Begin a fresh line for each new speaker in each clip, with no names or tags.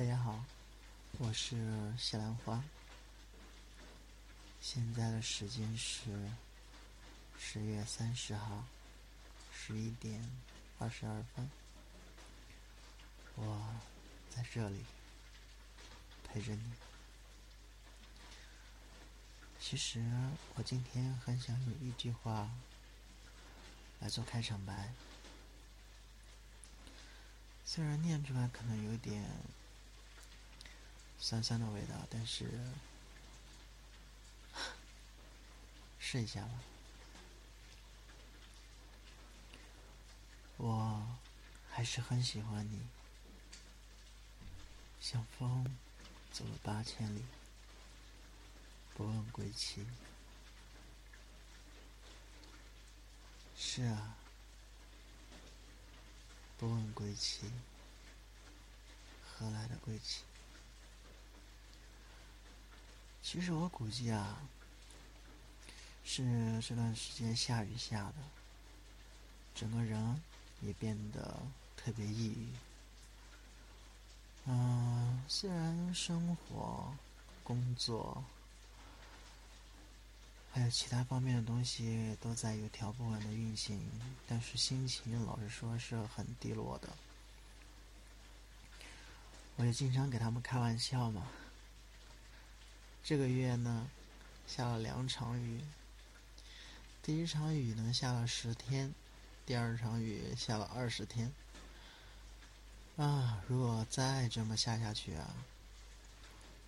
大家好，我是西兰花。现在的时间是十月三十号十一点二十二分，我在这里陪着你。其实我今天很想用一句话来做开场白，虽然念出来可能有点酸酸的味道，但是试一下吧。我还是很喜欢你，像风走了八千里。不问归期。是啊，不问归期，何来的归期？其实我估计啊，是这段时间下雨下的，整个人也变得特别抑郁。嗯，虽然生活、工作。还有其他方面的东西都在有条不紊的运行，但是心情老实说是很低落的。我也经常给他们开玩笑嘛。这个月呢，下了两场雨。第一场雨呢下了十天，第二场雨下了二十天。啊，如果再这么下下去啊，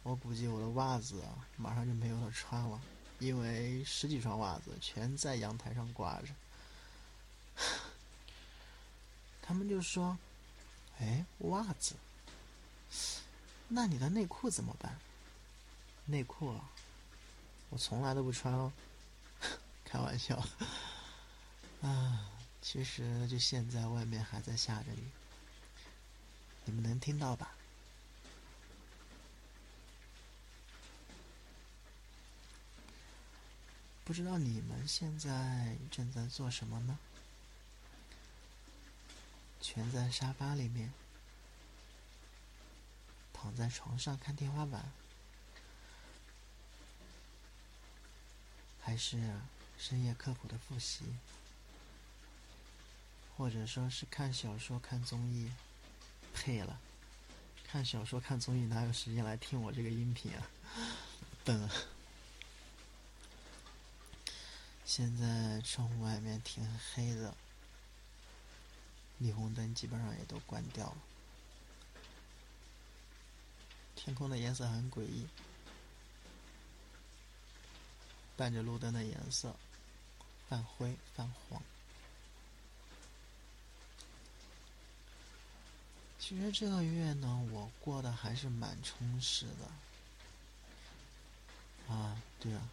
我估计我的袜子马上就没有了穿了。因为十几双袜子全在阳台上挂着，他们就说：“哎，袜子，那你的内裤怎么办？内裤啊，我从来都不穿哦，开玩笑。啊，其实就现在外面还在下着雨，你们能听到吧？”不知道你们现在正在做什么呢？蜷在沙发里面，躺在床上看天花板，还是深夜刻苦的复习，或者说是看小说、看综艺？配了，看小说、看综艺哪有时间来听我这个音频啊？笨。现在窗户外面挺黑的，霓虹灯基本上也都关掉了，天空的颜色很诡异，伴着路灯的颜色，泛灰泛黄。其实这个月呢，我过得还是蛮充实的。啊，对啊。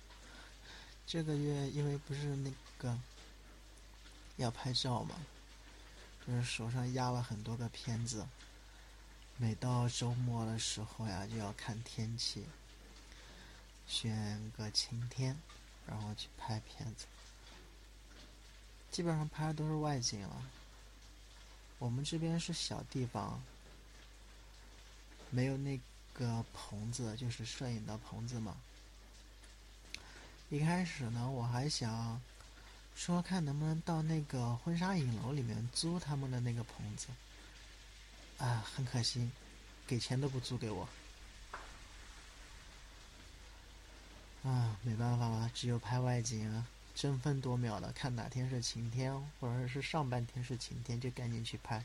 这个月因为不是那个要拍照嘛，就是手上压了很多个片子，每到周末的时候呀，就要看天气，选个晴天，然后去拍片子。基本上拍的都是外景了。我们这边是小地方，没有那个棚子，就是摄影的棚子嘛。一开始呢，我还想说看能不能到那个婚纱影楼里面租他们的那个棚子，啊，很可惜，给钱都不租给我，啊，没办法了，只有拍外景啊，争分夺秒的看哪天是晴天，或者是上半天是晴天，就赶紧去拍。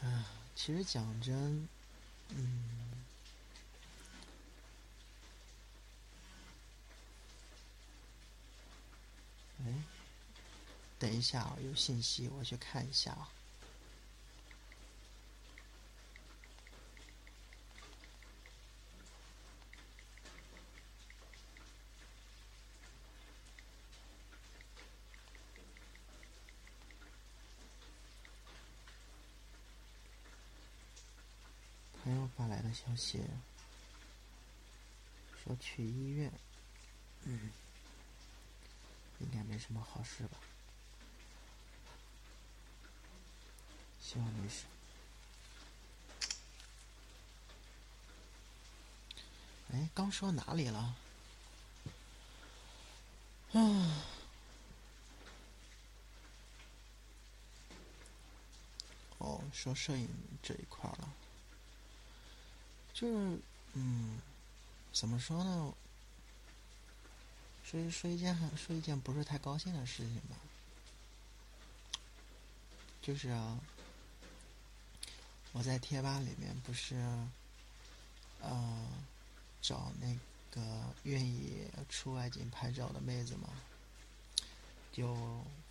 啊，其实讲真，嗯。哎，等一下啊，有信息，我去看一下啊。朋友发来的消息说去医院。嗯应该没什么好事吧。希望没事。哎刚说哪里了？啊哦说摄影这一块了。就是，嗯，怎么说呢？说说一件很说一件不是太高兴的事情吧，就是啊，我在贴吧里面不是，呃，找那。个愿意出外景拍照的妹子嘛，就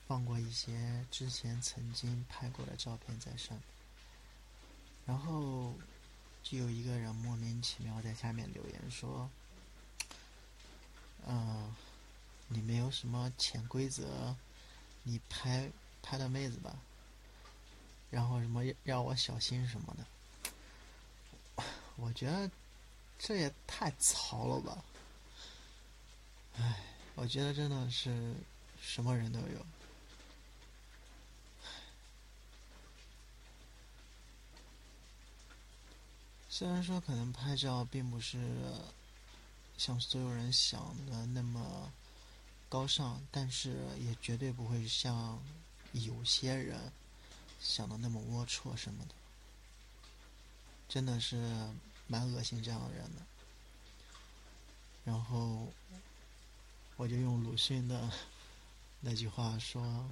放过一些之前曾经拍过的照片在上面，然后就有一个人莫名其妙在下面留言说：“嗯，你没有什么潜规则，你拍拍的妹子吧，然后什么让我小心什么的，我觉得。”这也太糙了吧！唉，我觉得真的是什么人都有。虽然说可能拍照并不是像所有人想的那么高尚，但是也绝对不会像有些人想的那么龌龊什么的。真的是。蛮恶心这样的人的，然后我就用鲁迅的那句话说：“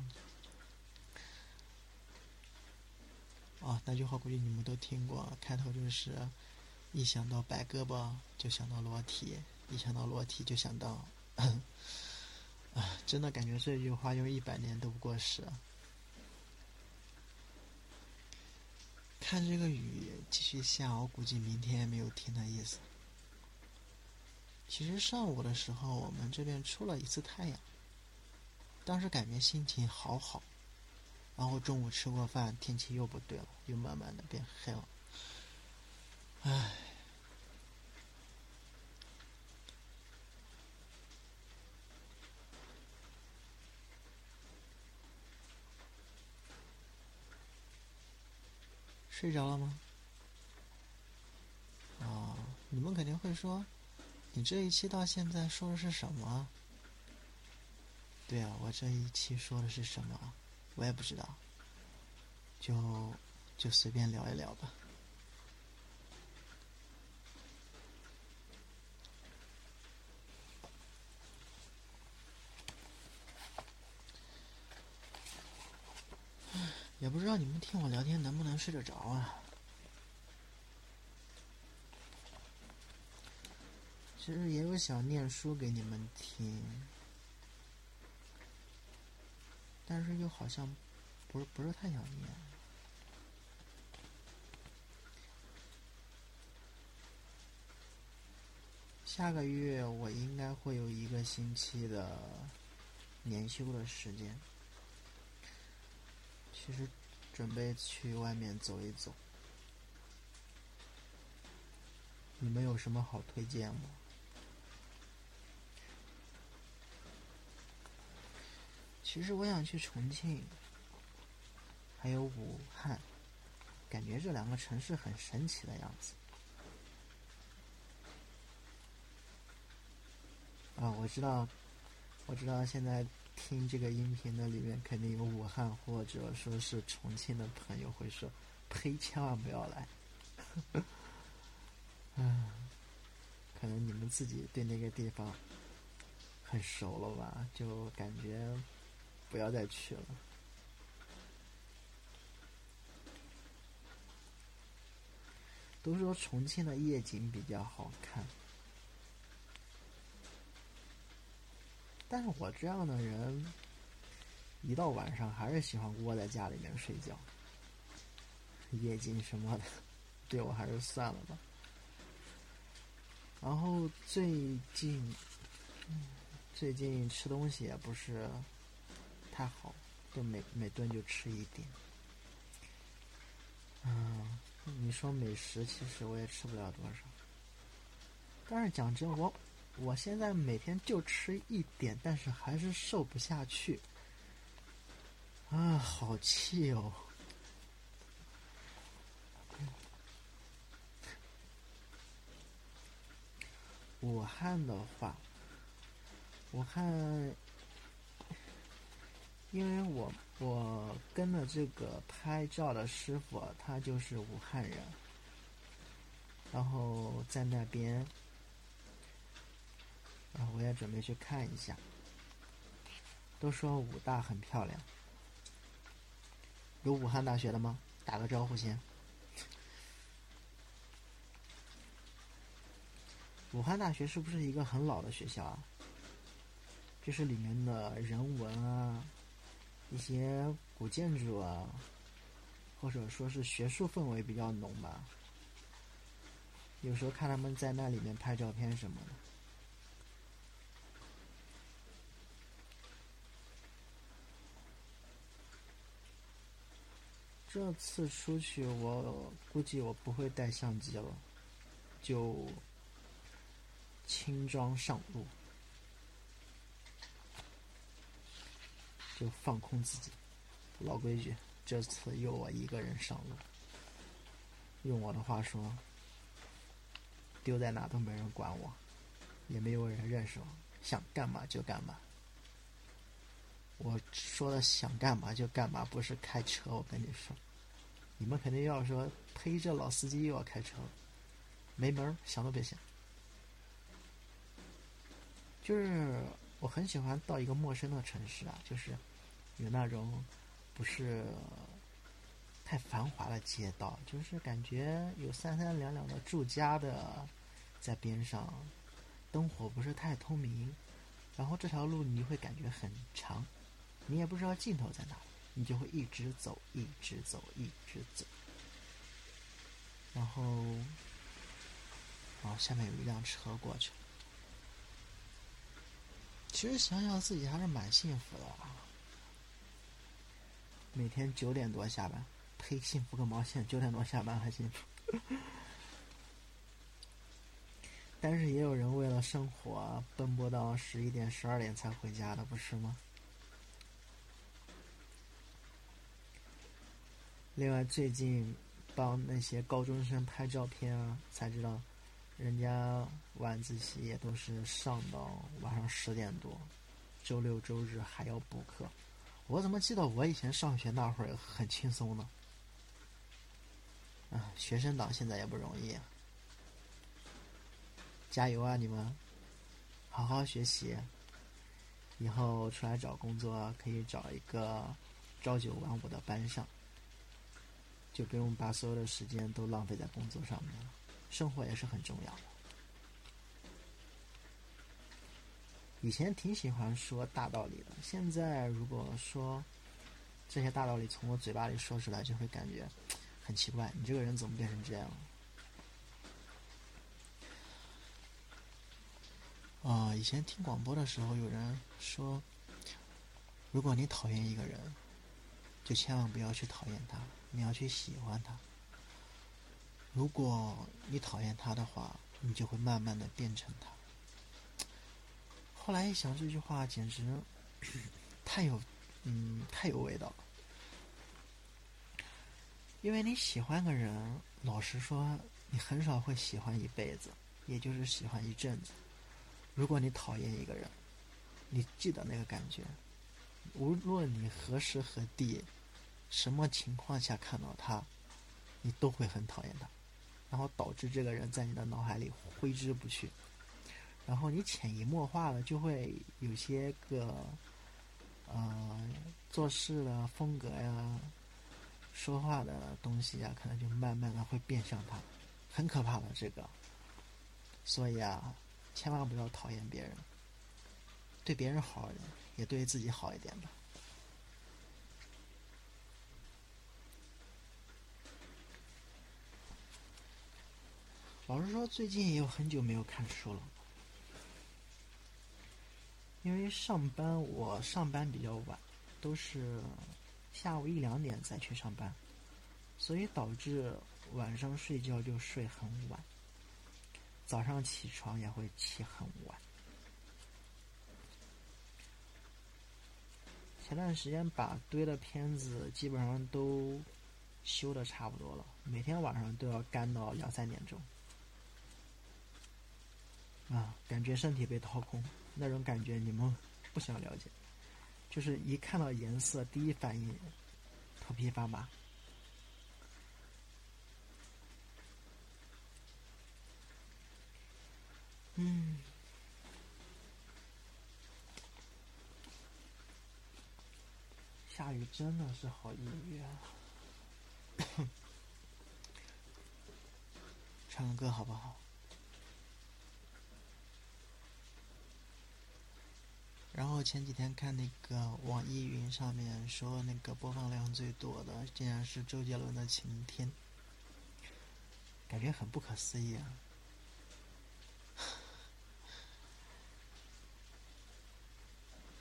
啊，那句话估计你们都听过，开头就是一想到白胳膊就想到裸体，一想到裸体就想到……啊，真的感觉这句话用一百年都不过时。”看这个雨继续下，我估计明天没有停的意思。其实上午的时候，我们这边出了一次太阳，当时感觉心情好好。然后中午吃过饭，天气又不对了，又慢慢的变黑了。唉，睡着了吗？哦，你们肯定会说，你这一期到现在说的是什么？对啊，我这一期说的是什么？我也不知道，就就随便聊一聊吧。也不知道你们听我聊天能不能睡得着啊？其实也有想念书给你们听，但是又好像不是不是太想念。下个月我应该会有一个星期的年休的时间。其实准备去外面走一走，你们有什么好推荐吗？其实我想去重庆，还有武汉，感觉这两个城市很神奇的样子。啊，我知道，我知道现在。听这个音频的里面肯定有武汉或者说是重庆的朋友会说：“呸，千万不要来。”嗯，可能你们自己对那个地方很熟了吧，就感觉不要再去了。都说重庆的夜景比较好看。但是我这样的人，一到晚上还是喜欢窝在家里面睡觉。夜景什么的，对我还是算了吧。然后最近，最近吃东西也不是太好，就每每顿就吃一点。嗯，你说美食，其实我也吃不了多少。但是讲真，我。我现在每天就吃一点，但是还是瘦不下去，啊，好气哦！武汉的话，武汉，因为我我跟的这个拍照的师傅，他就是武汉人，然后在那边，啊，我也准备去看一下。都说武大很漂亮，有武汉大学的吗？打个招呼先。武汉大学是不是一个很老的学校啊？就是里面的人文啊，一些古建筑啊，或者说是学术氛围比较浓吧。有时候看他们在那里面拍照片什么的。这次出去，我估计我不会带相机了，就。轻装上路，就放空自己。老规矩，这次又我一个人上路。用我的话说，丢在哪都没人管我，也没有人认识我，想干嘛就干嘛。我说的想干嘛就干嘛，不是开车。我跟你说，你们肯定要说，呸！这老司机又要开车了，没门，想都别想。就是我很喜欢到一个陌生的城市啊，就是有那种不是太繁华的街道，就是感觉有三三两两的住家的在边上，灯火不是太通明，然后这条路你会感觉很长，你也不知道尽头在哪，你就会一直走，一直走，一直走，然后，哦，下面有一辆车过去。其实想想自己还是蛮幸福的！每天九点多下班，呸，幸福个毛线！九点多下班还幸福？但是也有人为了生活奔波到十一点、十二点才回家的，不是吗？另外，最近帮那些高中生拍照片啊，才知道。人家晚自习也都是上到晚上十点多，周六周日还要补课。我怎么记得我以前上学那会儿很轻松呢？啊，学生党现在也不容易，啊加油啊你们！好好学习，以后出来找工作可以找一个朝九晚五的班上，就不用把所有的时间都浪费在工作上面了。生活也是很重要的。以前挺喜欢说大道理的，现在如果说这些大道理从我嘴巴里说出来，就会感觉很奇怪。你这个人怎么变成这样了？啊，以前听广播的时候，有人说，如果你讨厌一个人，就千万不要去讨厌他，你要去喜欢他。如果你讨厌他的话，你就会慢慢的变成他。后来一想，这句话简直 太有，嗯，太有味道了。因为你喜欢个人，老实说，你很少会喜欢一辈子，也就是喜欢一阵子。如果你讨厌一个人，你记得那个感觉，无论你何时何地、什么情况下看到他，你都会很讨厌他。然后导致这个人在你的脑海里挥之不去，然后你潜移默化的就会有些个，呃，做事的风格呀，说话的东西呀，可能就慢慢的会变向他，很可怕的这个。所以啊，千万不要讨厌别人，对别人好一点，也对自己好一点吧。老实说，最近也有很久没有看书了，因为上班我上班比较晚，都是下午一两点再去上班，所以导致晚上睡觉就睡很晚，早上起床也会起很晚。前段时间把堆的片子基本上都修的差不多了，每天晚上都要干到两三点钟。啊，感觉身体被掏空，那种感觉你们不想了解，就是一看到颜色，第一反应头皮发麻。嗯，下雨真的是好抑郁啊！唱个歌好不好？然后前几天看那个网易云上面说，那个播放量最多的竟然是周杰伦的《晴天》，感觉很不可思议啊！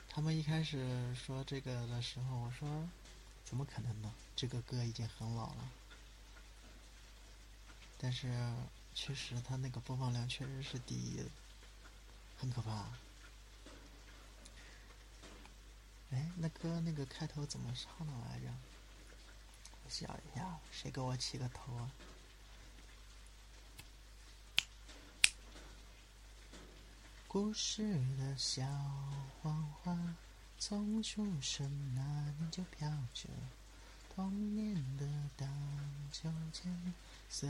他们一开始说这个的时候，我说：“怎么可能呢？这个歌已经很老了。”但是确实，他那个播放量确实是第一，很可怕。哎，那歌那个开头怎么唱的来着？我想一下，谁给我起个头啊？故事的小黄花，从出生那年就飘着童年的荡秋千，随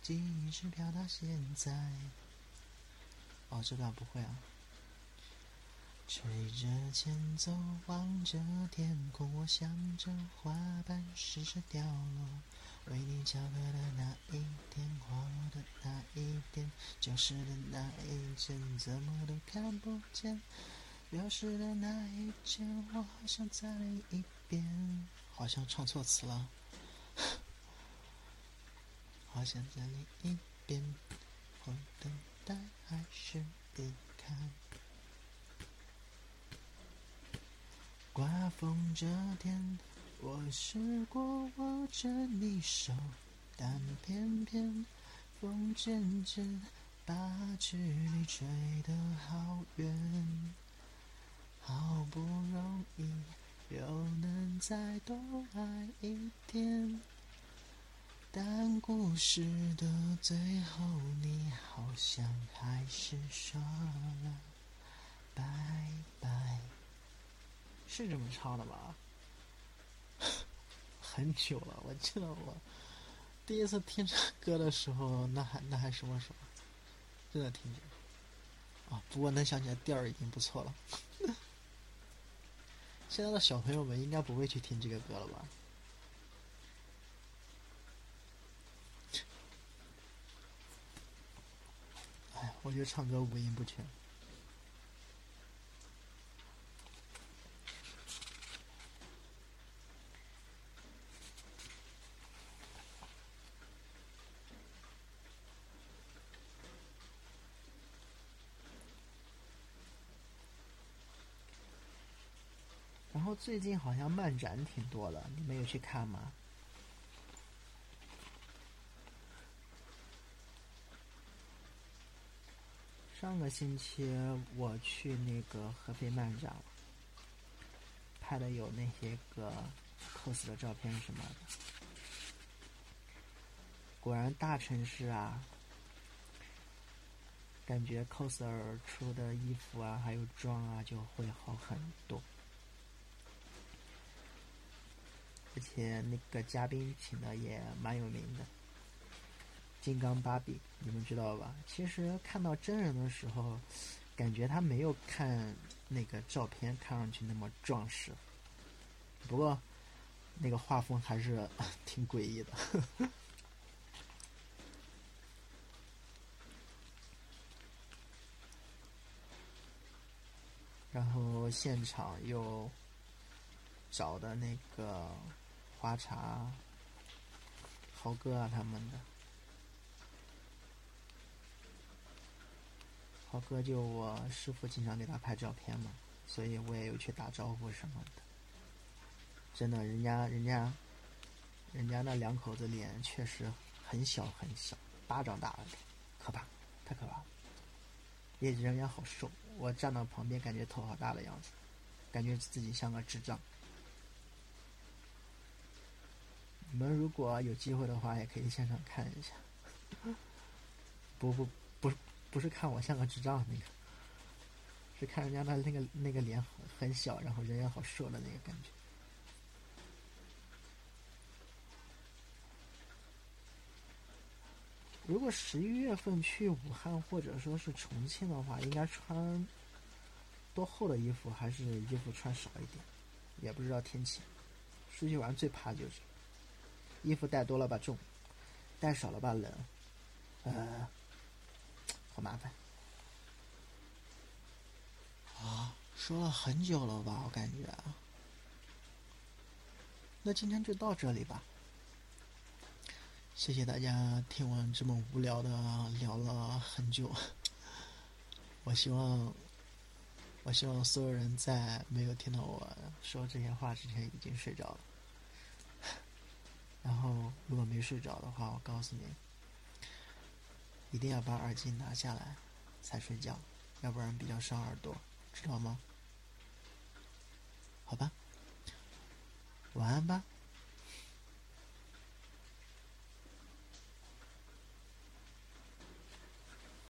记忆直飘到现在。哦，这段不会啊。吹着前奏，望着天空，我想着花瓣试着掉落。为你翘课的那一天，花落的那一天，教室的那一间，怎么都看不见。流失的那一天，我好想再来一遍。好像唱错词了。好想再来一遍。我等待还是离开？刮风这天。我试过握着你手，但偏偏风渐渐把距离吹得好远。好不容易又能再多爱一天，但故事的最后，你好像还是说了拜拜。是这么唱的吧？很久了，我记得我第一次听这歌的时候，那还那还什么时候？真的挺久啊！不过能想起来调儿已经不错了。现在的小朋友们应该不会去听这个歌了吧？哎，我觉得唱歌五音不全。最近好像漫展挺多的，你们有去看吗？上个星期我去那个合肥漫展，拍的有那些个 cos 的照片什么的。果然大城市啊，感觉 coser 出的衣服啊，还有妆啊，就会好很多。而且那个嘉宾请的也蛮有名的，金刚芭比，你们知道吧？其实看到真人的时候，感觉他没有看那个照片看上去那么壮实，不过那个画风还是 挺诡异的。然后现场又找的那个。花茶，豪哥啊，他们的豪哥就我师傅经常给他拍照片嘛，所以我也有去打招呼什么的。真的，人家人家人家那两口子脸确实很小很小，巴掌大的，可怕，太可怕了。也人也好瘦，我站到旁边感觉头好大的样子，感觉自己像个智障。你们如果有机会的话，也可以现场看一下。不不不不是看我像个智障那个，是看人家的那个那个脸很很小，然后人也好瘦的那个感觉。如果十一月份去武汉或者说是重庆的话，应该穿多厚的衣服，还是衣服穿少一点？也不知道天气。出去玩最怕就是衣服带多了吧重，带少了吧冷，呃，好麻烦。啊，说了很久了吧？我感觉。那今天就到这里吧。谢谢大家听完这么无聊的聊了很久。我希望，我希望所有人在没有听到我说这些话之前已经睡着了。然后，如果没睡着的话，我告诉你，一定要把耳机拿下来才睡觉，要不然比较伤耳朵，知道吗？好吧，晚安吧。